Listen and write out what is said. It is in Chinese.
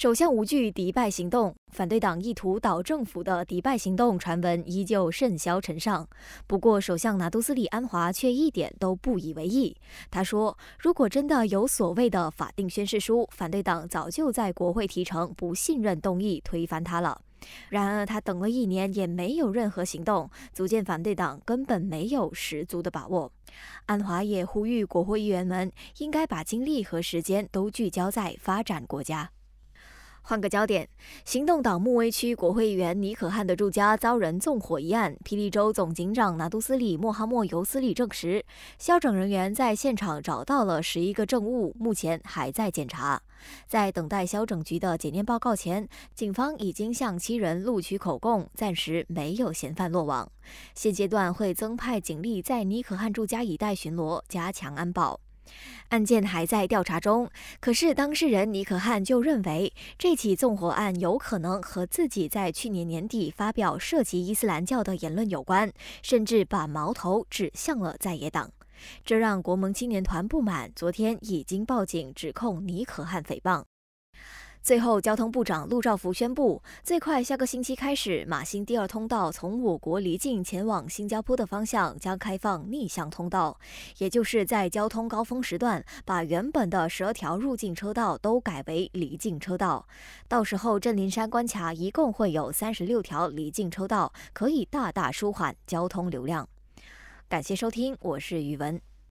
首相无惧迪拜行动，反对党意图倒政府的迪拜行动传闻依旧甚嚣尘上。不过，首相拿督斯里安华却一点都不以为意。他说：“如果真的有所谓的法定宣誓书，反对党早就在国会提成不信任动议推翻他了。”然而，他等了一年也没有任何行动，足见反对党根本没有十足的把握。安华也呼吁国会议员们应该把精力和时间都聚焦在发展国家。换个焦点，行动党穆威区国会议员尼可汉的住家遭人纵火一案，霹雳州总警长拿督斯里莫哈莫尤斯里证实，消整人员在现场找到了十一个证物，目前还在检查。在等待消整局的检验报告前，警方已经向七人录取口供，暂时没有嫌犯落网。现阶段会增派警力在尼可汉住家一带巡逻，加强安保。案件还在调查中，可是当事人尼可汉就认为这起纵火案有可能和自己在去年年底发表涉及伊斯兰教的言论有关，甚至把矛头指向了在野党，这让国盟青年团不满，昨天已经报警指控尼可汉诽谤。最后，交通部长陆兆福宣布，最快下个星期开始，马新第二通道从我国离境前往新加坡的方向将开放逆向通道，也就是在交通高峰时段，把原本的十二条入境车道都改为离境车道。到时候，镇灵山关卡一共会有三十六条离境车道，可以大大舒缓交通流量。感谢收听，我是宇文。